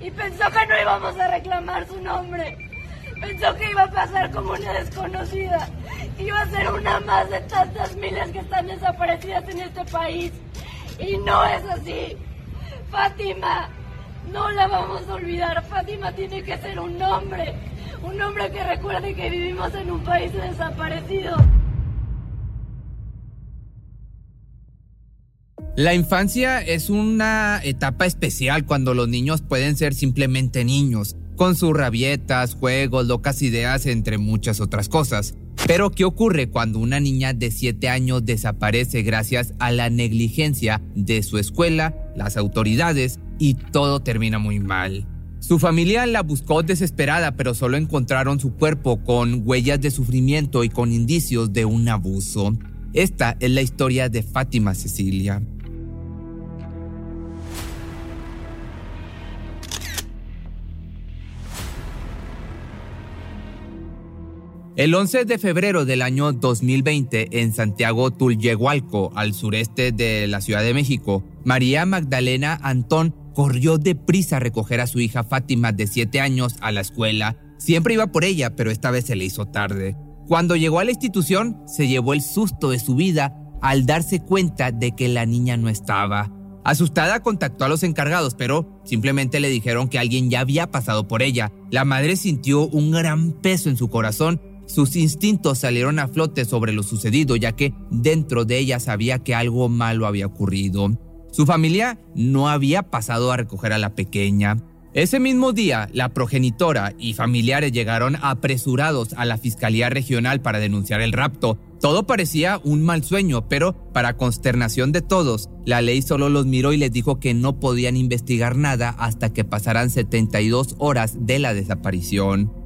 y pensó que no íbamos a reclamar su nombre. Pensó que iba a pasar como una desconocida. Iba a ser una más de tantas miles que están desaparecidas en este país. Y no es así. Fátima, no la vamos a olvidar. Fátima tiene que ser un hombre. Un hombre que recuerde que vivimos en un país desaparecido. La infancia es una etapa especial cuando los niños pueden ser simplemente niños, con sus rabietas, juegos, locas ideas, entre muchas otras cosas. Pero, ¿qué ocurre cuando una niña de 7 años desaparece gracias a la negligencia de su escuela, las autoridades y todo termina muy mal? Su familia la buscó desesperada, pero solo encontraron su cuerpo con huellas de sufrimiento y con indicios de un abuso. Esta es la historia de Fátima Cecilia. El 11 de febrero del año 2020, en Santiago Tulyehualco, al sureste de la Ciudad de México, María Magdalena Antón corrió deprisa a recoger a su hija Fátima de 7 años a la escuela. Siempre iba por ella, pero esta vez se le hizo tarde. Cuando llegó a la institución, se llevó el susto de su vida al darse cuenta de que la niña no estaba. Asustada contactó a los encargados, pero simplemente le dijeron que alguien ya había pasado por ella. La madre sintió un gran peso en su corazón sus instintos salieron a flote sobre lo sucedido, ya que dentro de ella sabía que algo malo había ocurrido. Su familia no había pasado a recoger a la pequeña. Ese mismo día, la progenitora y familiares llegaron apresurados a la Fiscalía Regional para denunciar el rapto. Todo parecía un mal sueño, pero para consternación de todos, la ley solo los miró y les dijo que no podían investigar nada hasta que pasaran 72 horas de la desaparición.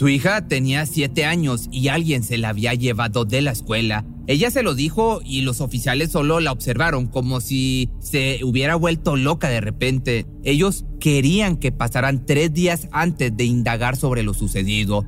Su hija tenía siete años y alguien se la había llevado de la escuela. Ella se lo dijo y los oficiales solo la observaron como si se hubiera vuelto loca de repente. Ellos querían que pasaran tres días antes de indagar sobre lo sucedido.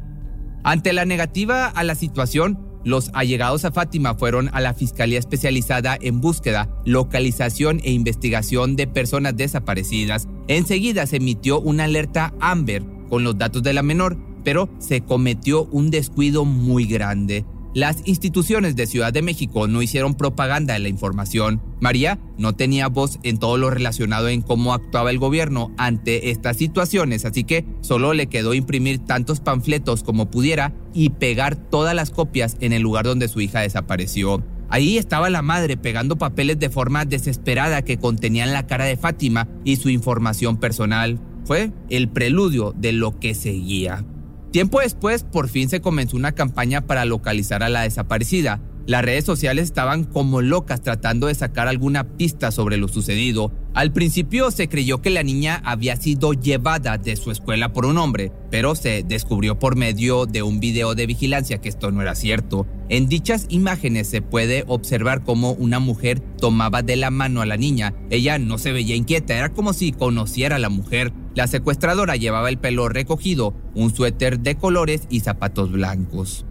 Ante la negativa a la situación, los allegados a Fátima fueron a la Fiscalía Especializada en Búsqueda, Localización e Investigación de Personas Desaparecidas. Enseguida se emitió una alerta Amber con los datos de la menor pero se cometió un descuido muy grande. Las instituciones de Ciudad de México no hicieron propaganda de la información. María no tenía voz en todo lo relacionado en cómo actuaba el gobierno ante estas situaciones, así que solo le quedó imprimir tantos panfletos como pudiera y pegar todas las copias en el lugar donde su hija desapareció. Ahí estaba la madre pegando papeles de forma desesperada que contenían la cara de Fátima y su información personal. Fue el preludio de lo que seguía. Tiempo después, por fin se comenzó una campaña para localizar a la desaparecida. Las redes sociales estaban como locas tratando de sacar alguna pista sobre lo sucedido. Al principio se creyó que la niña había sido llevada de su escuela por un hombre, pero se descubrió por medio de un video de vigilancia que esto no era cierto. En dichas imágenes se puede observar cómo una mujer tomaba de la mano a la niña. Ella no se veía inquieta, era como si conociera a la mujer. La secuestradora llevaba el pelo recogido, un suéter de colores y zapatos blancos.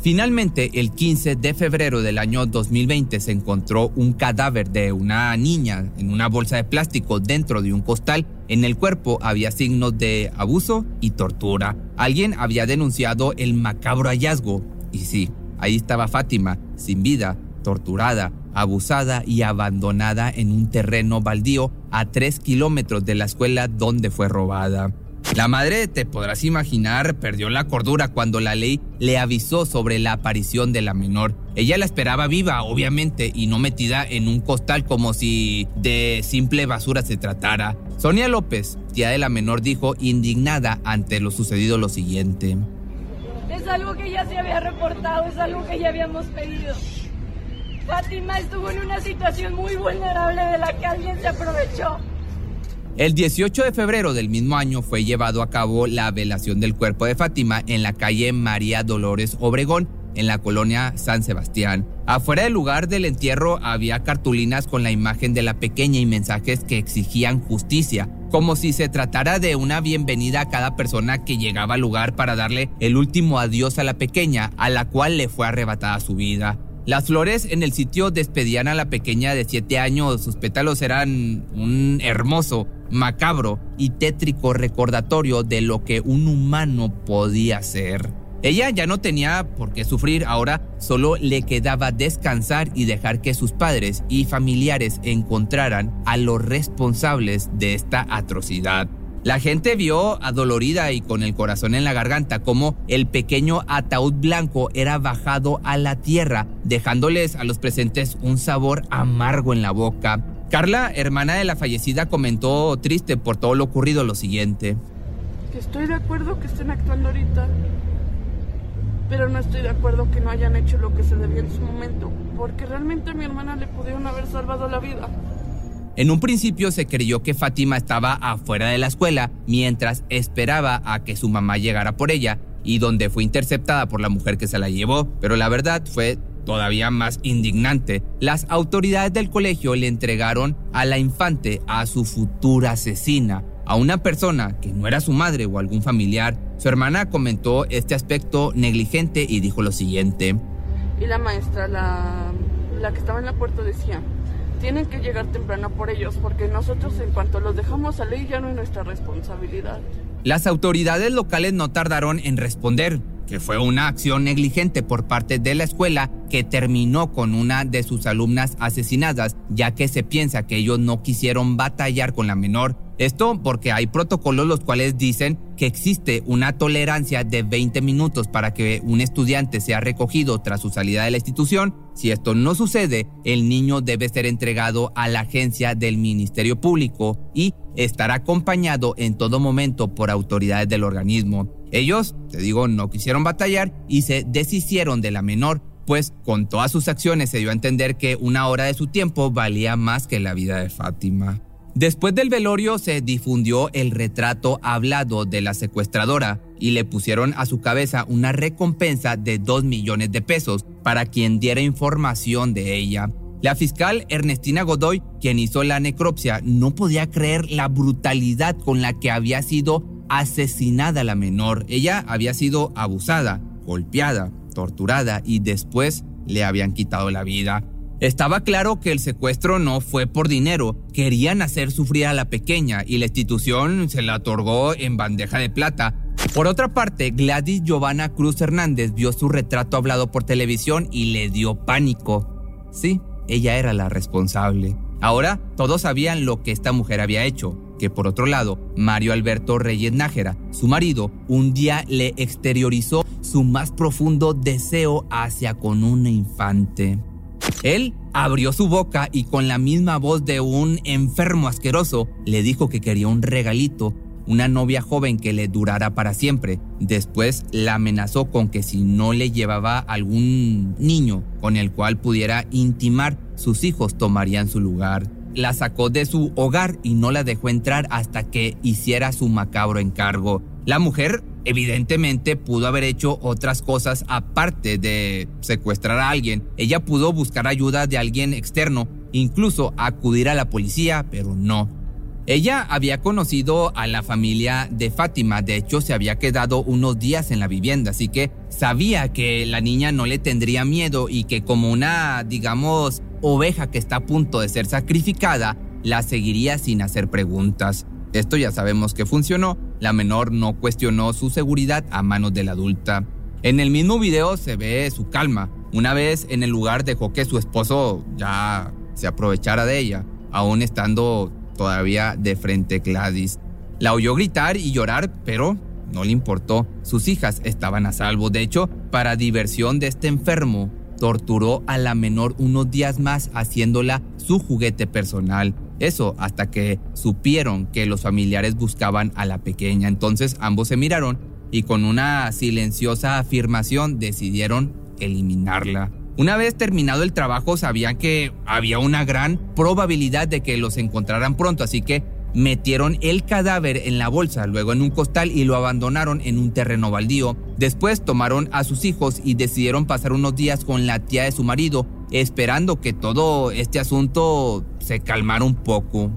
Finalmente, el 15 de febrero del año 2020 se encontró un cadáver de una niña en una bolsa de plástico dentro de un costal. En el cuerpo había signos de abuso y tortura. Alguien había denunciado el macabro hallazgo. Y sí, ahí estaba Fátima, sin vida, torturada, abusada y abandonada en un terreno baldío a tres kilómetros de la escuela donde fue robada. La madre, te podrás imaginar, perdió la cordura cuando la ley le avisó sobre la aparición de la menor. Ella la esperaba viva, obviamente, y no metida en un costal como si de simple basura se tratara. Sonia López, tía de la menor, dijo indignada ante lo sucedido lo siguiente. Es algo que ya se había reportado, es algo que ya habíamos pedido. Fátima estuvo en una situación muy vulnerable de la que alguien se aprovechó. El 18 de febrero del mismo año fue llevado a cabo la velación del cuerpo de Fátima en la calle María Dolores Obregón, en la colonia San Sebastián. Afuera del lugar del entierro había cartulinas con la imagen de la pequeña y mensajes que exigían justicia, como si se tratara de una bienvenida a cada persona que llegaba al lugar para darle el último adiós a la pequeña, a la cual le fue arrebatada su vida. Las flores en el sitio despedían a la pequeña de 7 años, sus pétalos eran un hermoso, macabro y tétrico recordatorio de lo que un humano podía ser. Ella ya no tenía por qué sufrir, ahora solo le quedaba descansar y dejar que sus padres y familiares encontraran a los responsables de esta atrocidad. La gente vio adolorida y con el corazón en la garganta cómo el pequeño ataúd blanco era bajado a la tierra, dejándoles a los presentes un sabor amargo en la boca. Carla, hermana de la fallecida, comentó triste por todo lo ocurrido lo siguiente. Estoy de acuerdo que estén actuando ahorita, pero no estoy de acuerdo que no hayan hecho lo que se debía en su momento, porque realmente a mi hermana le pudieron haber salvado la vida. En un principio se creyó que Fátima estaba afuera de la escuela mientras esperaba a que su mamá llegara por ella y donde fue interceptada por la mujer que se la llevó, pero la verdad fue todavía más indignante. Las autoridades del colegio le entregaron a la infante a su futura asesina, a una persona que no era su madre o algún familiar. Su hermana comentó este aspecto negligente y dijo lo siguiente. Y la maestra, la, la que estaba en la puerta, decía, tienen que llegar temprano por ellos, porque nosotros en cuanto los dejamos salir ya no es nuestra responsabilidad. Las autoridades locales no tardaron en responder, que fue una acción negligente por parte de la escuela que terminó con una de sus alumnas asesinadas, ya que se piensa que ellos no quisieron batallar con la menor esto porque hay protocolos los cuales dicen que existe una tolerancia de 20 minutos para que un estudiante sea recogido tras su salida de la institución. Si esto no sucede, el niño debe ser entregado a la agencia del Ministerio Público y estará acompañado en todo momento por autoridades del organismo. Ellos, te digo, no quisieron batallar y se deshicieron de la menor, pues con todas sus acciones se dio a entender que una hora de su tiempo valía más que la vida de Fátima. Después del velorio se difundió el retrato hablado de la secuestradora y le pusieron a su cabeza una recompensa de 2 millones de pesos para quien diera información de ella. La fiscal Ernestina Godoy, quien hizo la necropsia, no podía creer la brutalidad con la que había sido asesinada la menor. Ella había sido abusada, golpeada, torturada y después le habían quitado la vida. Estaba claro que el secuestro no fue por dinero, querían hacer sufrir a la pequeña y la institución se la otorgó en bandeja de plata. Por otra parte, Gladys Giovanna Cruz Hernández vio su retrato hablado por televisión y le dio pánico. Sí, ella era la responsable. Ahora todos sabían lo que esta mujer había hecho, que por otro lado, Mario Alberto Reyes Nájera, su marido, un día le exteriorizó su más profundo deseo hacia con una infante. Él abrió su boca y con la misma voz de un enfermo asqueroso le dijo que quería un regalito, una novia joven que le durara para siempre. Después la amenazó con que si no le llevaba algún niño con el cual pudiera intimar, sus hijos tomarían su lugar. La sacó de su hogar y no la dejó entrar hasta que hiciera su macabro encargo. La mujer evidentemente pudo haber hecho otras cosas aparte de secuestrar a alguien. Ella pudo buscar ayuda de alguien externo, incluso acudir a la policía, pero no. Ella había conocido a la familia de Fátima, de hecho se había quedado unos días en la vivienda, así que sabía que la niña no le tendría miedo y que como una, digamos, oveja que está a punto de ser sacrificada, la seguiría sin hacer preguntas. Esto ya sabemos que funcionó, la menor no cuestionó su seguridad a manos de la adulta. En el mismo video se ve su calma. Una vez en el lugar dejó que su esposo ya se aprovechara de ella, aún estando todavía de frente Gladys. La oyó gritar y llorar, pero no le importó. Sus hijas estaban a salvo. De hecho, para diversión de este enfermo, torturó a la menor unos días más haciéndola su juguete personal. Eso hasta que supieron que los familiares buscaban a la pequeña. Entonces ambos se miraron y con una silenciosa afirmación decidieron eliminarla. Una vez terminado el trabajo sabían que había una gran probabilidad de que los encontraran pronto, así que metieron el cadáver en la bolsa, luego en un costal y lo abandonaron en un terreno baldío. Después tomaron a sus hijos y decidieron pasar unos días con la tía de su marido, esperando que todo este asunto se calmara un poco.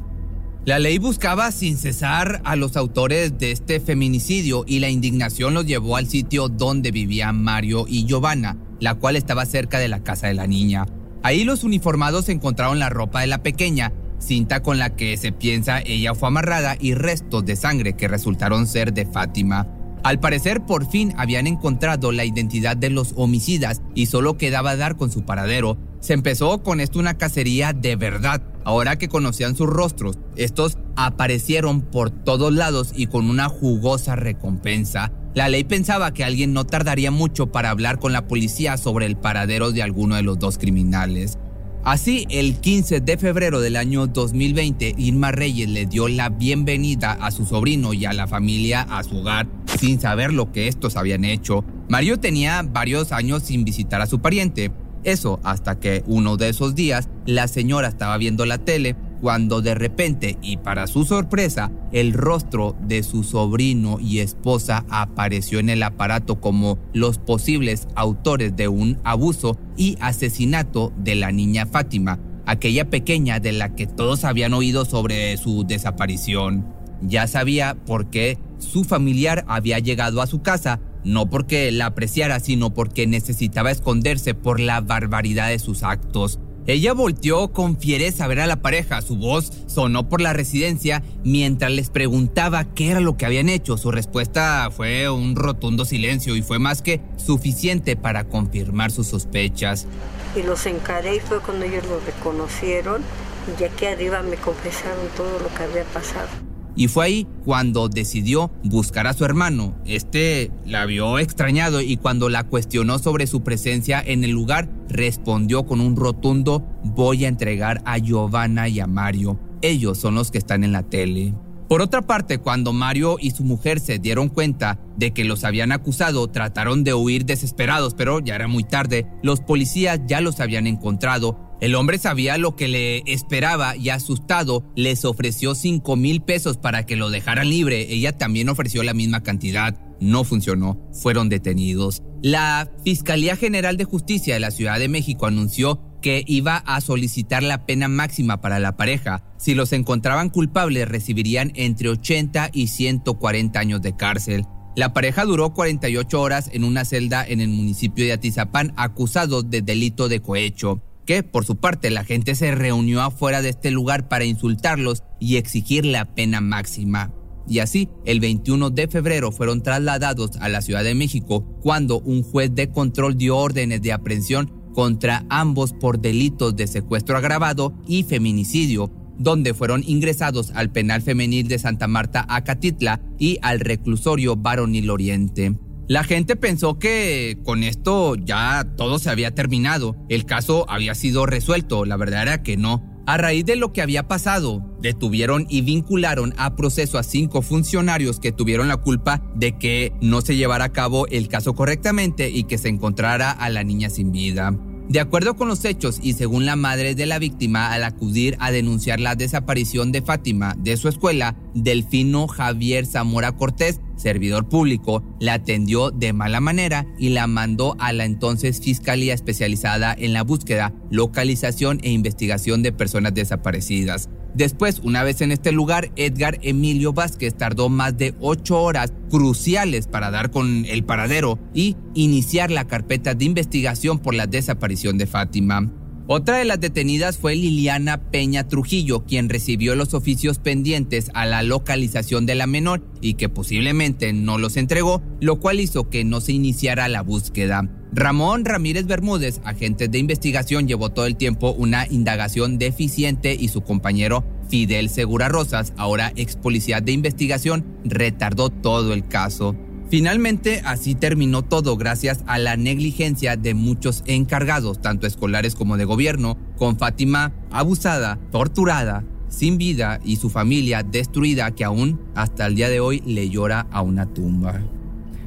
La ley buscaba sin cesar a los autores de este feminicidio y la indignación los llevó al sitio donde vivían Mario y Giovanna, la cual estaba cerca de la casa de la niña. Ahí los uniformados encontraron la ropa de la pequeña, cinta con la que se piensa ella fue amarrada y restos de sangre que resultaron ser de Fátima. Al parecer por fin habían encontrado la identidad de los homicidas y solo quedaba dar con su paradero. Se empezó con esto una cacería de verdad. Ahora que conocían sus rostros, estos aparecieron por todos lados y con una jugosa recompensa. La ley pensaba que alguien no tardaría mucho para hablar con la policía sobre el paradero de alguno de los dos criminales. Así, el 15 de febrero del año 2020, Irma Reyes le dio la bienvenida a su sobrino y a la familia a su hogar, sin saber lo que estos habían hecho. Mario tenía varios años sin visitar a su pariente. Eso hasta que uno de esos días la señora estaba viendo la tele cuando de repente y para su sorpresa el rostro de su sobrino y esposa apareció en el aparato como los posibles autores de un abuso y asesinato de la niña Fátima, aquella pequeña de la que todos habían oído sobre su desaparición. Ya sabía por qué su familiar había llegado a su casa, no porque la apreciara, sino porque necesitaba esconderse por la barbaridad de sus actos. Ella volteó con fiereza a ver a la pareja. Su voz sonó por la residencia mientras les preguntaba qué era lo que habían hecho. Su respuesta fue un rotundo silencio y fue más que suficiente para confirmar sus sospechas. Y los encaré y fue cuando ellos lo reconocieron y ya que arriba me confesaron todo lo que había pasado. Y fue ahí cuando decidió buscar a su hermano. Este la vio extrañado y cuando la cuestionó sobre su presencia en el lugar, respondió con un rotundo voy a entregar a Giovanna y a Mario. Ellos son los que están en la tele. Por otra parte, cuando Mario y su mujer se dieron cuenta de que los habían acusado, trataron de huir desesperados, pero ya era muy tarde. Los policías ya los habían encontrado. El hombre sabía lo que le esperaba y asustado les ofreció 5 mil pesos para que lo dejaran libre. Ella también ofreció la misma cantidad. No funcionó. Fueron detenidos. La Fiscalía General de Justicia de la Ciudad de México anunció que iba a solicitar la pena máxima para la pareja. Si los encontraban culpables recibirían entre 80 y 140 años de cárcel. La pareja duró 48 horas en una celda en el municipio de Atizapán acusados de delito de cohecho, que por su parte la gente se reunió afuera de este lugar para insultarlos y exigir la pena máxima. Y así, el 21 de febrero fueron trasladados a la Ciudad de México cuando un juez de control dio órdenes de aprehensión contra ambos por delitos de secuestro agravado y feminicidio, donde fueron ingresados al penal femenil de Santa Marta Acatitla y al reclusorio Varonil Oriente. La gente pensó que con esto ya todo se había terminado, el caso había sido resuelto, la verdad era que no. A raíz de lo que había pasado, detuvieron y vincularon a proceso a cinco funcionarios que tuvieron la culpa de que no se llevara a cabo el caso correctamente y que se encontrara a la niña sin vida. De acuerdo con los hechos y según la madre de la víctima, al acudir a denunciar la desaparición de Fátima de su escuela, Delfino Javier Zamora Cortés, servidor público, la atendió de mala manera y la mandó a la entonces Fiscalía Especializada en la Búsqueda, Localización e Investigación de Personas Desaparecidas. Después, una vez en este lugar, Edgar Emilio Vázquez tardó más de ocho horas cruciales para dar con el paradero y iniciar la carpeta de investigación por la desaparición de Fátima. Otra de las detenidas fue Liliana Peña Trujillo, quien recibió los oficios pendientes a la localización de la menor y que posiblemente no los entregó, lo cual hizo que no se iniciara la búsqueda. Ramón Ramírez Bermúdez, agente de investigación, llevó todo el tiempo una indagación deficiente y su compañero Fidel Segura Rosas, ahora ex policía de investigación, retardó todo el caso. Finalmente, así terminó todo gracias a la negligencia de muchos encargados, tanto escolares como de gobierno, con Fátima abusada, torturada, sin vida y su familia destruida que aún hasta el día de hoy le llora a una tumba.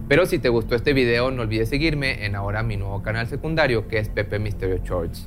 Pero si te gustó este video, no olvides seguirme en ahora mi nuevo canal secundario que es Pepe Misterio Shorts.